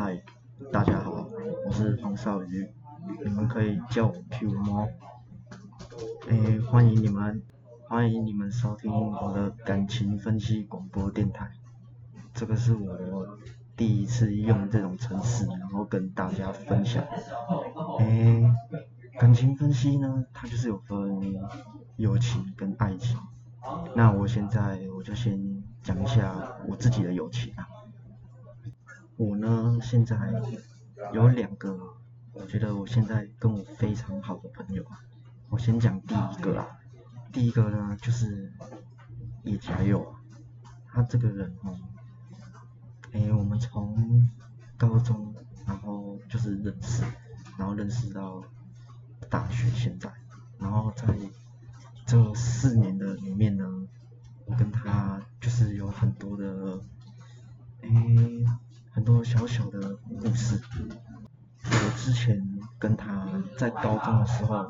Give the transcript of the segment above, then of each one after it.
嗨，大家好，我是黄少宇，你们可以叫我 Q 猫。诶，欢迎你们，欢迎你们收听我的感情分析广播电台。这个是我第一次用这种程式，然后跟大家分享。诶，感情分析呢，它就是有分友情跟爱情。那我现在我就先讲一下我自己的友情啊。我呢，现在有两个，我觉得我现在跟我非常好的朋友啊。我先讲第一个啊，第一个呢就是叶嘉佑，他这个人哦，哎，我们从高中然后就是认识，然后认识到大学现在，然后在这四年的里面呢，我跟他就是有很多的，哎。很多小小的故事。我之前跟他在高中的时候，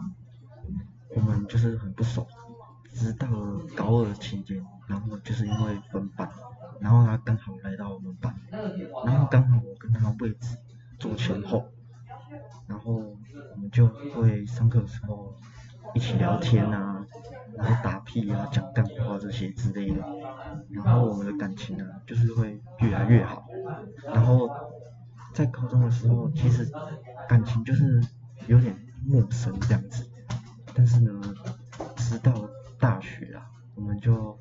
我们就是很不熟，直到高二期间，然后就是因为分班，然后他刚好来到我们班，然后刚好我跟他位置坐前后，然后我们就会上课的时候一起聊天啊，然后打屁啊、讲干话这些之类的，然后我们的感情呢，就是会越来越好。在高中的时候，其实感情就是有点陌生这样子，但是呢，直到大学啊，我们就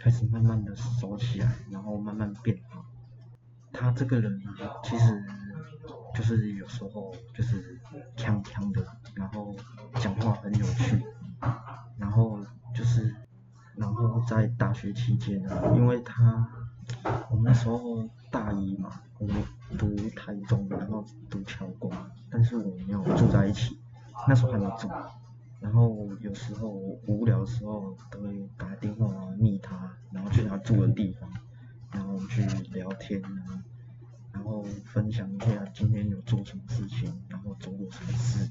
开始慢慢的熟起来，然后慢慢变好。他这个人其实就是有时候就是锵锵的，然后讲话很有趣，然后就是然后在大学期间呢，因为他我们那时候。大一嘛，我读时候无聊的时候都会打电话密他，然后去他住的地方，然后去聊天啊，然后分享一下今天有做什么事情，然后做过什么事，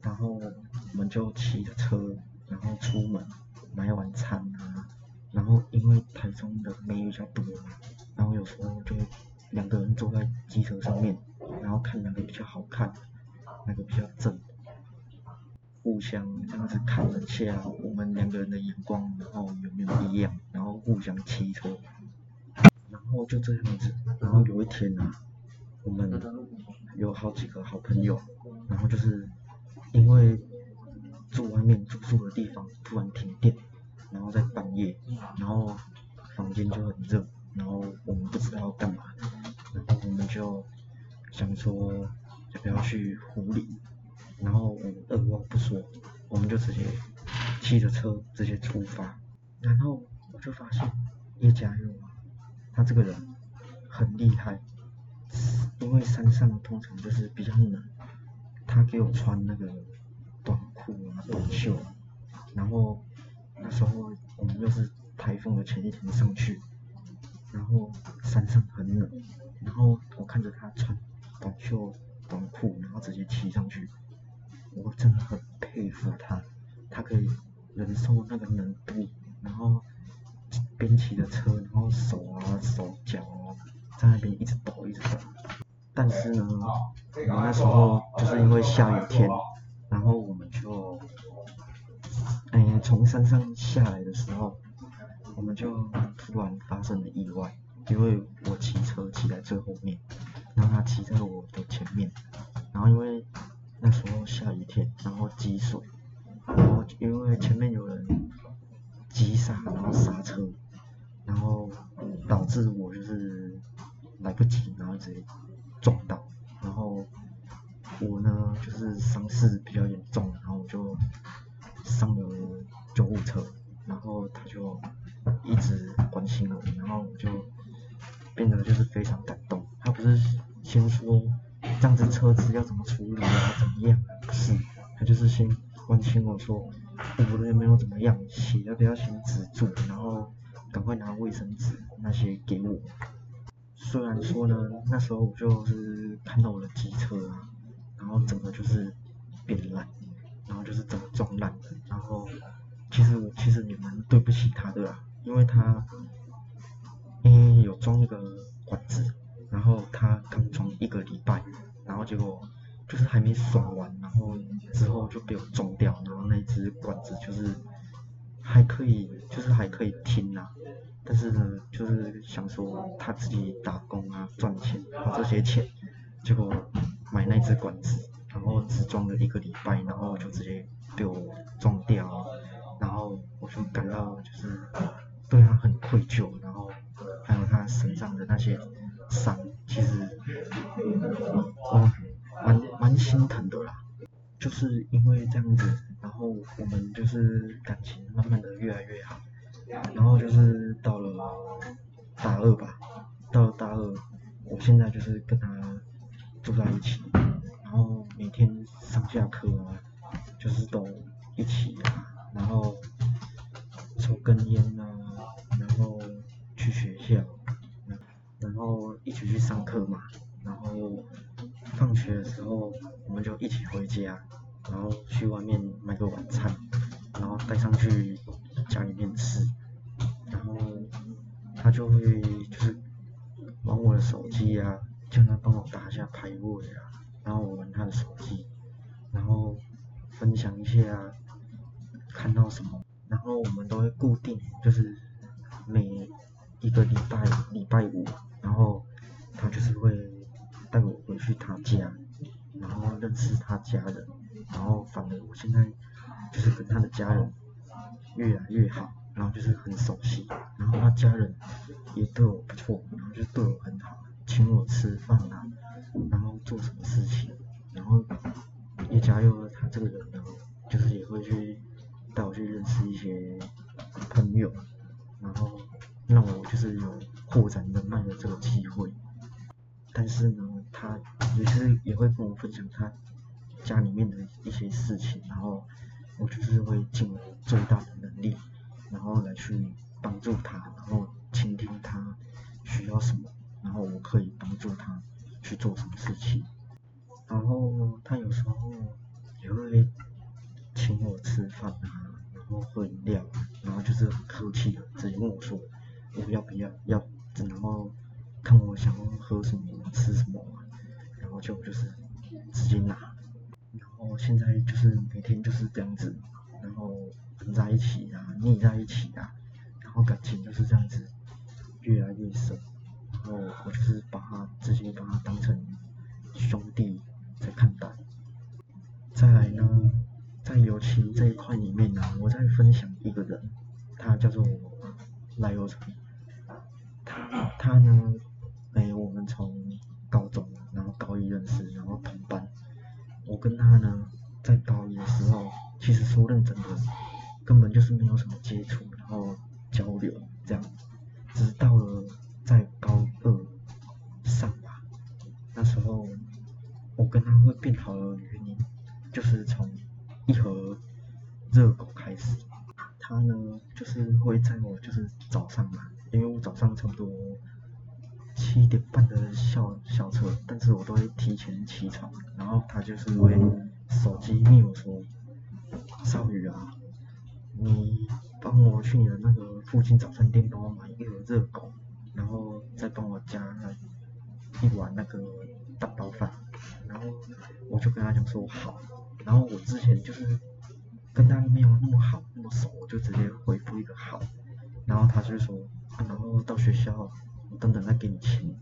然后我们就骑着车，然后出门买晚餐啊，然后因为台中的妹比较多。然后有时候就两个人坐在机车上面，然后看哪个比较好看，哪个比较正，互相这样子看一下我们两个人的眼光，然后有没有一样，然后互相骑车，然后就这样子，然后有一天啊，我们有好几个好朋友，然后就是因为住外面住宿的地方突然停电，然后在半夜，然后房间就很热。然后我们不知道干嘛，然后我们就想说要不要去湖里，然后我们二话不说，我们就直接骑着车直接出发，然后我就发现叶嘉佑啊，他这个人很厉害，因为山上通常就是比较冷，他给我穿那个短裤啊短袖，然后那时候我们又是台风的前一天上去。然后山上很冷，然后我看着他穿短袖短裤，然后直接骑上去，真的很佩服他，他可以忍受那个冷度，水，然后因为前面有人急刹，然后刹车，然后导致我就是来不及，然后直接撞到，然后我呢就是伤势比较赶快拿卫生纸那些给我。虽然说呢，那时候我就是看到我的机车啊，然后整个就是变烂，然后就是整个撞烂了，然后其实其实也蛮对不起他的啦。因为他，因为有装一个管子，然后他刚装一个礼拜，然后结果就是还没爽完，然后之后就被我撞掉，然后那只管子就是还可以，就是还可以听啊，但是呢，就是想说他自己打工啊赚钱，把这些钱，结果买那只管子，然后只装了一个礼拜，然后就直接被我撞掉，然后我就感到就是对他很愧疚，然后还有他身上的那些伤，其实我蛮蛮心疼的啦，就是因为这样子，然后我们就是感情慢慢的越来越好，然后就是到了大二吧，到了大二，我现在就是跟他住在一起，然后每天上下课啊，就是都一起啊，然后抽根烟啊，然后去学校，然后一起去上课嘛，然后放学的时候我们就一起回家，一个礼拜礼拜五，然后他就是会带我回去他家，然后认识他家人，然后反而我现在就是跟他的家人越来越好，然后就是很熟悉，然后他家人也对我不错，然后就对我他也是也会跟我分享他家里面的一些事情，然后我就是会尽我最大的能力，然后来去帮助他，然后倾听他需要什么，然后我可以帮助他去做什么事情。然后他有时候也会请我吃饭啊，然后喝饮料，然后就是很客气的直接问我说我要不要要，然后看我想要喝什么吃什么，就就是直接拿，然后现在就是每天就是这样子，然后混在一起啊，腻在一起啊，然后感情就是这样子越来越深，然后我就是把他直接把他当成兄弟在看待。再来呢，在友情这一块里面呢，我再分享一个人，他叫做赖友成，他他呢，哎，我们从，高一认识，然后同班，我跟他呢，在高一的时候，其实说认真的，根本就是没有什么接触，然后交流这样，直到了在高二上吧，那时候我跟他会变好的原因，就是从一盒热狗开始，他呢就是会在我就是早上嘛，因为我早上差不多七点半的校，前起床，然后他就是会手机密我说，少宇啊，你帮我去你的那个附近早餐店帮我买一盒热狗，然后再帮我加一碗那个蛋包饭，然后我就跟他讲说好，然后我之前就是跟他没有那么好那么熟，我就直接回复一个好，然后他就说，啊、然后到学校我等等再给你钱，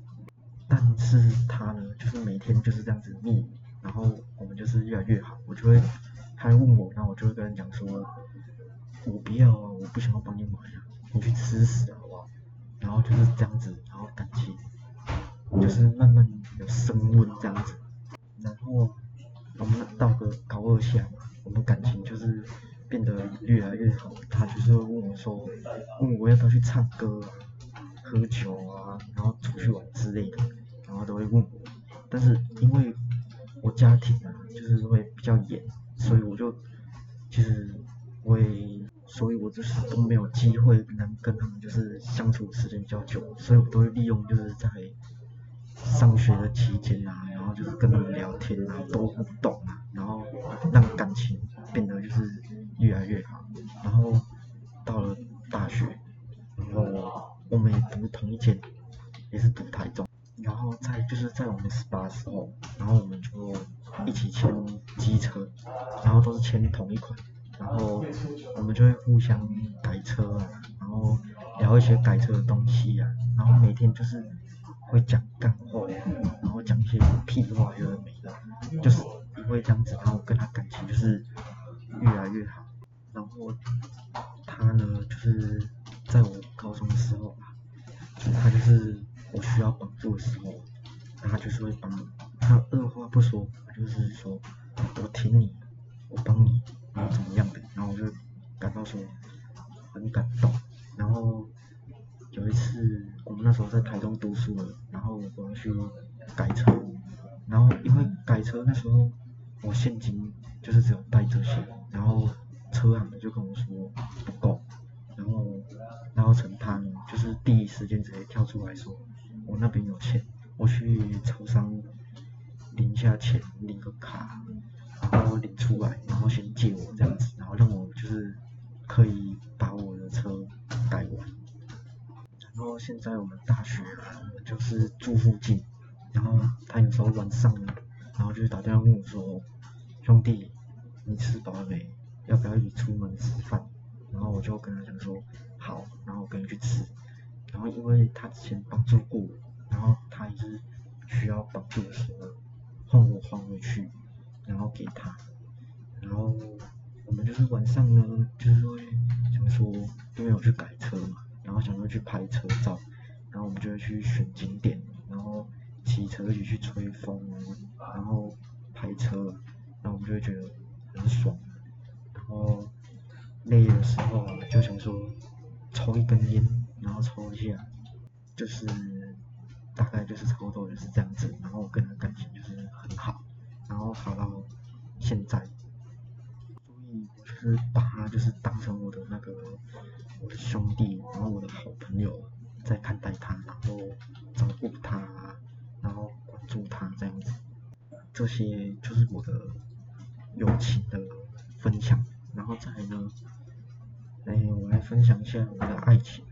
但是他呢就是每天就是这样子腻，然后我们就是越来越好，我就会他问我，然后我就会跟他讲说，我不要啊，我不想要帮你买啊，你去吃屎好不好？然后就是这样子，然后感情就是慢慢有升温这样子，然后我们到个高二下嘛，我们感情就是变得越来越好，他就是问我说，问我要不要去唱歌，喝酒啊，然后出去玩之类的，然后都会问我，但是因为我家庭啊，就是会比较严，所以我就其实会，所以我就是都没有机会能跟他们就是相处时间比较久，所以我都会利用就是在上学的期间啊，然后就是跟他们聊天啊，多互动啊，然后让感情变得就是越来越好，然后到了大学，然后我们也读同一间，也是读台中，然后在就是在我们十八的时候，然后我们就一起签机车，然后都是签同一款，然后我们就会互相改车啊，然后聊一些改车的东西啊，然后每天就是会讲干话，然后讲一些屁话，有的没的，就是因为这样子，然后跟他感情就是越来越好，然后他呢就是在我，就是我需要帮助的时候，他就是会帮，他二话不说，他就是说我挺你，我帮你，然后怎么样的，然后我就感到说很感动，然后有一次我们那时候在台中读书了，然后我要去改车，然后因为改车那时候我现金就是只有带这些，然后车行的就跟我说不够，然后然后陈他呢就是第一时间直接跳出来说我那边有钱，我去超商领一下钱，领个卡，然后领出来，然后先借我这样子，然后让我就是可以把我的车改完。然后现在我们大学，就是住附近，然后他有时候晚上，然后就打电话问我说，兄弟，你吃饱了没？要不要一起出门吃饭？然后我就跟他讲说，好，然后我跟你去吃。然后因为他之前帮助过我，然后他也是需要帮助的时候，换我还回去，然后给他。然后我们就是晚上呢，就是会想说，因为我去改车嘛，然后想说去拍车照，然后我们就会去选景点，然后骑车一起去吹风，然后拍车，然后我们就会觉得很爽。然后累的时候就想说抽一根烟，然后抽一下，就是大概就是差不多就是这样子，然后我跟他感情就是很好，然后好到现在，所以我就是把他就是当成我的那个我的兄弟，然后我的好朋友在看待他，然后照顾他，然后关注他这样子，这些就是我的友情的分享，然后再来呢，哎，我来分享一下我的爱情。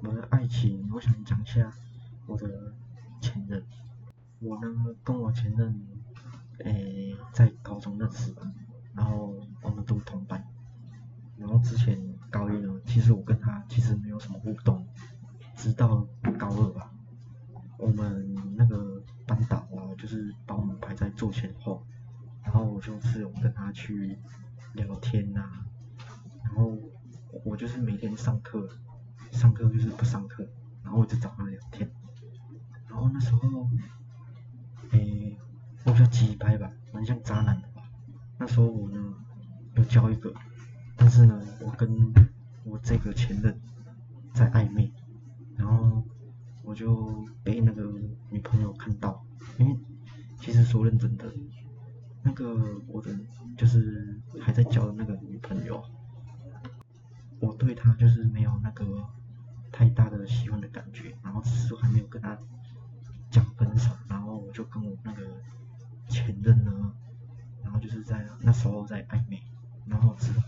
我的爱情，我想讲一下我的前任。我呢，跟我前任，诶，在高中认识的，然后我们都同班。然后之前高一呢，其实我跟他其实没有什么互动，直到高二吧，我们那个班导啊，就是把我们排在座前后，然后我就是有跟他去聊天呐、就是每天上课，上课就是不上课，然后我就找他聊天，然后那时候，诶，我比较鸡掰吧，蛮像渣男的吧。那时候我呢有交一个，但是呢，我跟我这个前任在暧昧，然后我就被那个女朋友看到，因为其实说认真的，那个我的就是还在交的那个女朋友，我对他就是没有那个太大的喜欢的感觉，然后只是还没有跟他讲分手，然后我就跟我那个前任呢，然后就是在那时候在暧昧，然后之后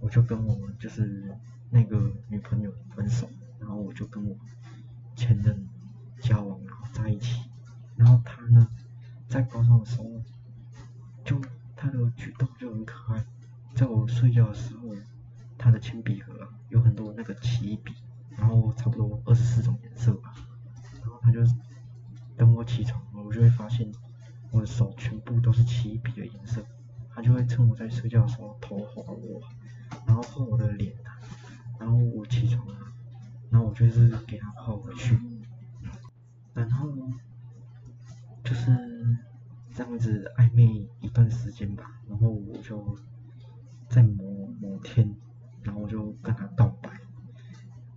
我就跟我们就是那个女朋友分手，然后我就跟我前任交往，然后在一起，然后他呢，在高中的时候，就他的举动就很可爱，在我睡觉的时候，他的铅笔盒啊有很多那个奇异笔，然后差不多二十四种颜色吧，然后他就等我起床，我就会发现我的手全部都是奇异笔的颜色，他就会趁我在睡觉的时候偷划我，然后画我的脸啊，然后我起床啊，然后我就是给他画回去，然后就是这样子暧昧一段时间吧，然后我就在某某天，然后我就跟他告白，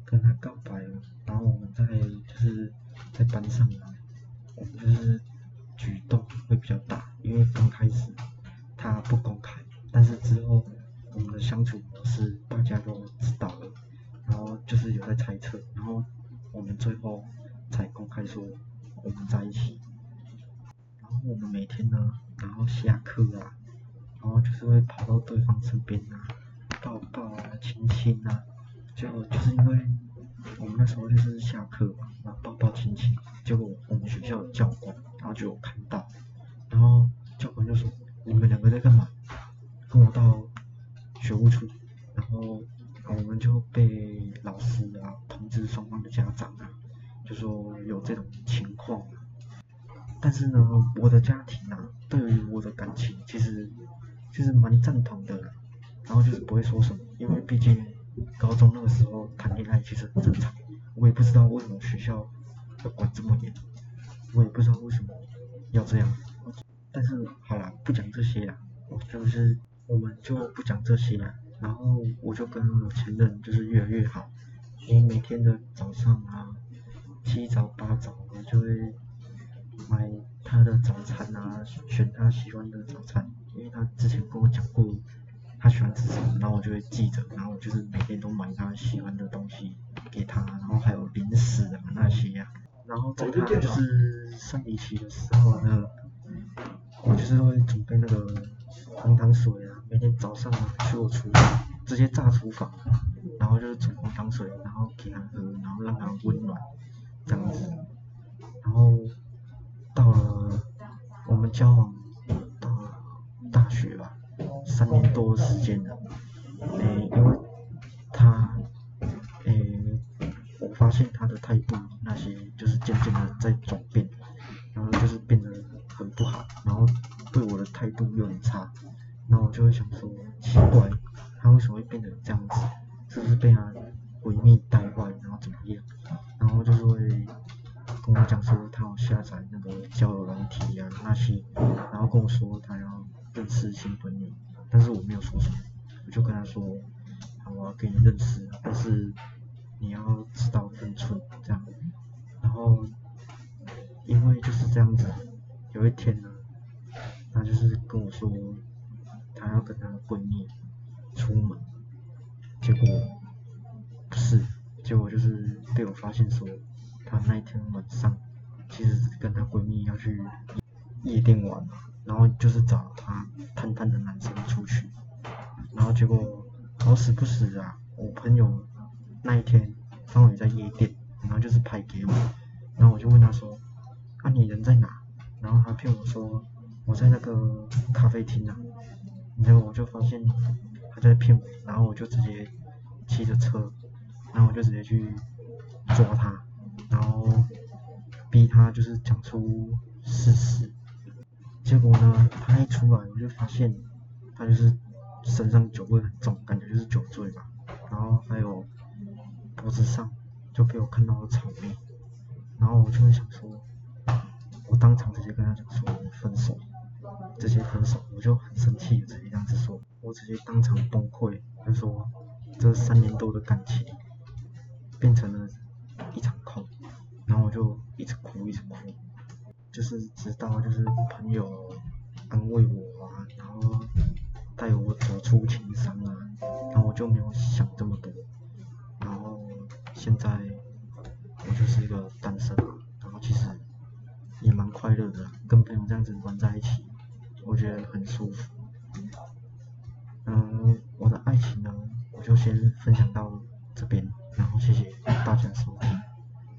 跟他告白了，然后我们在就是在班上啊，我们就是举动会比较大，因为刚开始他不公开，但是之后我们的相处模式大家都知道了，然后就是有在猜测，然后我们最后才公开说我们在一起。然后我们每天呢，然后下课啊，然后就是会跑到对方身边啊，抱抱啊，亲亲啊，就就是因为我们那时候就是下课嘛，然后抱抱亲亲，结果我们学校的教官然后就看到，然后教官就说你们两个在干嘛？跟我到学务处，然后我们就被老师啊通知双方的家长啊，就说有这种情况。但是呢，我的家庭啊，对于我的感情其实其实蛮赞同的，然后就是不会说什么，因为毕竟高中那个时候谈恋爱其实很正常，我也不知道为什么学校要管这么严，我也不知道为什么要这样。但是好了，不讲这些啦，我就是我们就不讲这些啦，然后我就跟我前任就是越来越好，我每天的早上啊，七早八早我就会。买他的早餐啊，选他喜欢的早餐，因为他之前跟我讲过他喜欢吃什么，然后我就会记着，然后我就是每天都买他喜欢的东西给他，然后还有零食啊那些呀，然后在他就是生理期的时候呢，我就是会准备那个红糖水啊，每天早上去我厨房直接炸厨房，然后就是煮红糖水，然后给他喝，然后让他温暖这样子，然后。到了我们交往到了大学吧，三年多的时间了，发现他的态度那些就是渐渐的在转变，因为就是这样子，有一天呢，他就是跟我说他要跟他闺蜜出门，结果不是，结果就是被我发现说。她那一天晚上，其实是跟她闺蜜要去夜店玩嘛，然后就是找她探探的男生出去，然后结果好死不死啊，我朋友那一天刚好也在夜店，然后就是拍给我，然后我就问他说，啊你人在哪？然后他骗我说我在那个咖啡厅啊，然后我就发现他在骗我，然后我就直接骑着车，然后我就直接去抓他。然后逼他就是讲出事实，结果呢，他一出来我就发现他就是身上酒味很重，感觉就是酒醉嘛。然后还有脖子上就被我看到了草莓，然后我就会想说，当场直接跟他讲说分手，直接分手，我就很生气，直接这样子说，我直接当场崩溃，就说这三年多的感情变成了一场空。然后我就一直哭，一直哭，就是直到就是朋友安慰我